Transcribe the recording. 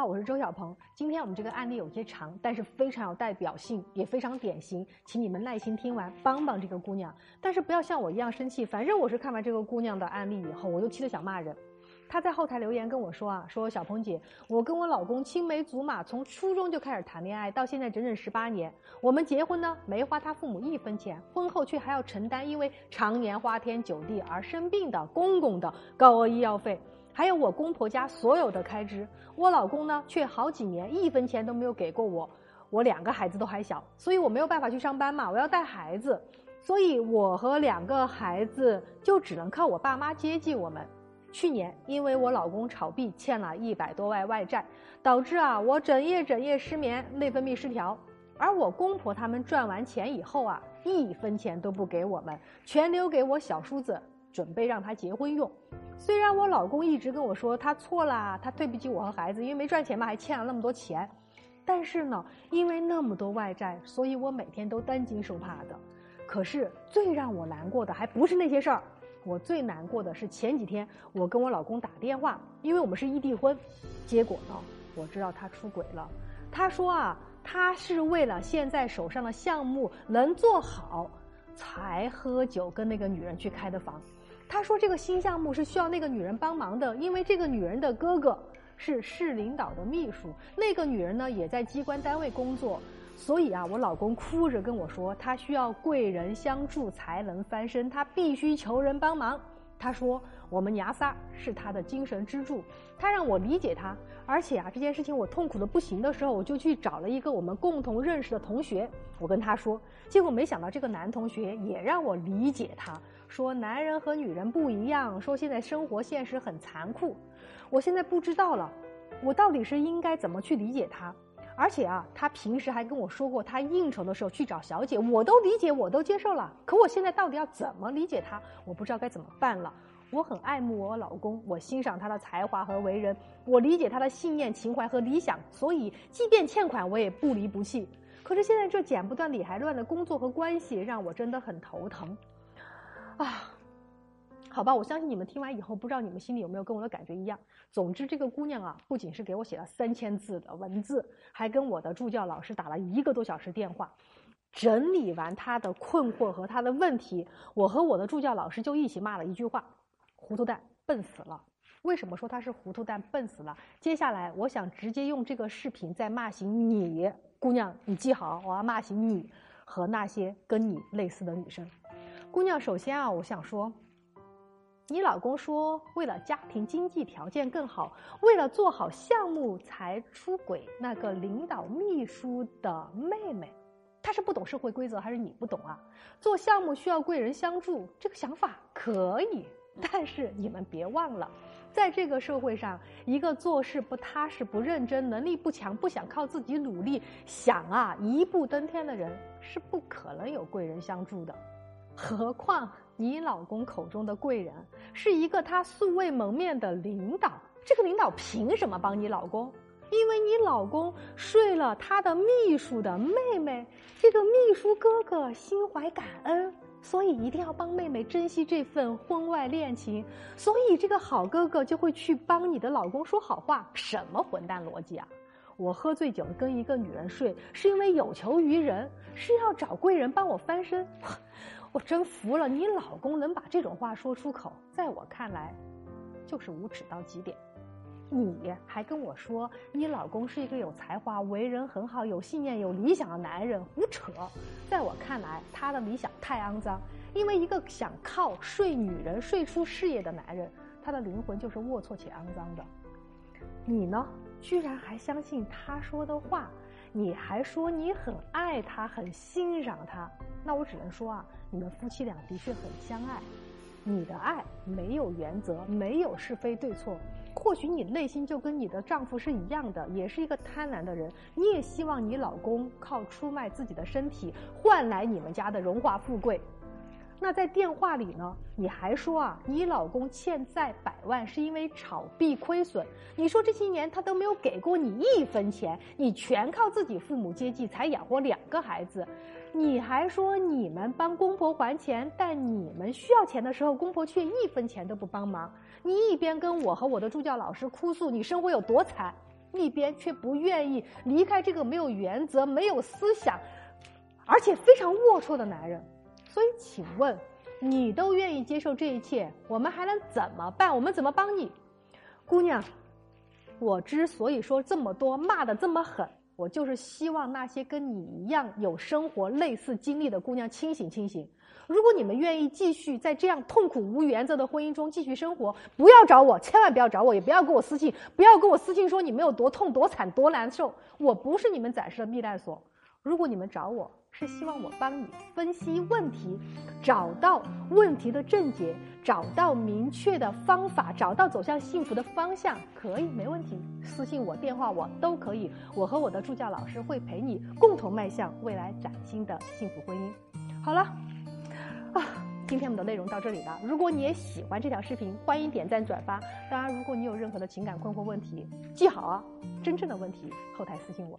好，我是周小鹏。今天我们这个案例有些长，但是非常有代表性，也非常典型，请你们耐心听完，帮帮这个姑娘。但是不要像我一样生气，反正我是看完这个姑娘的案例以后，我就气得想骂人。她在后台留言跟我说啊，说小鹏姐，我跟我老公青梅竹马，从初中就开始谈恋爱，到现在整整十八年。我们结婚呢，没花他父母一分钱，婚后却还要承担因为常年花天酒地而生病的公公的高额医药费。还有我公婆家所有的开支，我老公呢却好几年一分钱都没有给过我。我两个孩子都还小，所以我没有办法去上班嘛，我要带孩子，所以我和两个孩子就只能靠我爸妈接济我们。去年因为我老公炒币欠了一百多万外债，导致啊我整夜整夜失眠，内分泌失调。而我公婆他们赚完钱以后啊，一分钱都不给我们，全留给我小叔子，准备让他结婚用。虽然我老公一直跟我说他错了，他对不起我和孩子，因为没赚钱嘛，还欠了那么多钱。但是呢，因为那么多外债，所以我每天都担惊受怕的。可是最让我难过的还不是那些事儿，我最难过的是前几天我跟我老公打电话，因为我们是异地婚，结果呢，我知道他出轨了。他说啊，他是为了现在手上的项目能做好，才喝酒跟那个女人去开的房。他说：“这个新项目是需要那个女人帮忙的，因为这个女人的哥哥是市领导的秘书，那个女人呢也在机关单位工作，所以啊，我老公哭着跟我说，他需要贵人相助才能翻身，他必须求人帮忙。他说我们娘仨是他的精神支柱，他让我理解他，而且啊，这件事情我痛苦的不行的时候，我就去找了一个我们共同认识的同学，我跟他说，结果没想到这个男同学也让我理解他。”说男人和女人不一样，说现在生活现实很残酷，我现在不知道了，我到底是应该怎么去理解他？而且啊，他平时还跟我说过，他应酬的时候去找小姐，我都理解，我都接受了。可我现在到底要怎么理解他？我不知道该怎么办了。我很爱慕我老公，我欣赏他的才华和为人，我理解他的信念、情怀和理想，所以即便欠款，我也不离不弃。可是现在这剪不断理还乱的工作和关系，让我真的很头疼。啊，好吧，我相信你们听完以后，不知道你们心里有没有跟我的感觉一样。总之，这个姑娘啊，不仅是给我写了三千字的文字，还跟我的助教老师打了一个多小时电话，整理完她的困惑和她的问题，我和我的助教老师就一起骂了一句话：“糊涂蛋，笨死了。”为什么说她是糊涂蛋，笨死了？接下来，我想直接用这个视频再骂醒你，姑娘，你记好，我要骂醒你和那些跟你类似的女生。姑娘，首先啊，我想说，你老公说为了家庭经济条件更好，为了做好项目才出轨那个领导秘书的妹妹，他是不懂社会规则还是你不懂啊？做项目需要贵人相助，这个想法可以，但是你们别忘了，在这个社会上，一个做事不踏实、不认真、能力不强、不想靠自己努力、想啊一步登天的人，是不可能有贵人相助的。何况你老公口中的贵人是一个他素未谋面的领导，这个领导凭什么帮你老公？因为你老公睡了他的秘书的妹妹，这个秘书哥哥心怀感恩，所以一定要帮妹妹珍惜这份婚外恋情，所以这个好哥哥就会去帮你的老公说好话。什么混蛋逻辑啊！我喝醉酒跟一个女人睡，是因为有求于人，是要找贵人帮我翻身。我真服了，你老公能把这种话说出口，在我看来，就是无耻到极点。你还跟我说你老公是一个有才华、为人很好、有信念、有理想的男人，胡扯！在我看来，他的理想太肮脏，因为一个想靠睡女人睡出事业的男人，他的灵魂就是龌龊且肮脏的。你呢，居然还相信他说的话，你还说你很爱他、很欣赏他，那我只能说啊。你们夫妻俩的确很相爱，你的爱没有原则，没有是非对错。或许你内心就跟你的丈夫是一样的，也是一个贪婪的人。你也希望你老公靠出卖自己的身体换来你们家的荣华富贵。那在电话里呢？你还说啊，你老公欠债百万是因为炒币亏损。你说这些年他都没有给过你一分钱，你全靠自己父母接济才养活两个孩子。你还说你们帮公婆还钱，但你们需要钱的时候，公婆却一分钱都不帮忙。你一边跟我和我的助教老师哭诉你生活有多惨，一边却不愿意离开这个没有原则、没有思想，而且非常龌龊的男人。所以，请问，你都愿意接受这一切，我们还能怎么办？我们怎么帮你，姑娘？我之所以说这么多，骂的这么狠。我就是希望那些跟你一样有生活类似经历的姑娘清醒清醒。如果你们愿意继续在这样痛苦无原则的婚姻中继续生活，不要找我，千万不要找我，也不要给我私信，不要给我私信说你们有多痛、多惨、多难受。我不是你们暂时的避难所。如果你们找我是希望我帮你分析问题，找到问题的症结，找到明确的方法，找到走向幸福的方向，可以没问题。私信我、电话我都可以。我和我的助教老师会陪你共同迈向未来崭新的幸福婚姻。好了，啊，今天我们的内容到这里了。如果你也喜欢这条视频，欢迎点赞转发。当然，如果你有任何的情感困惑问题，记好啊，真正的问题后台私信我。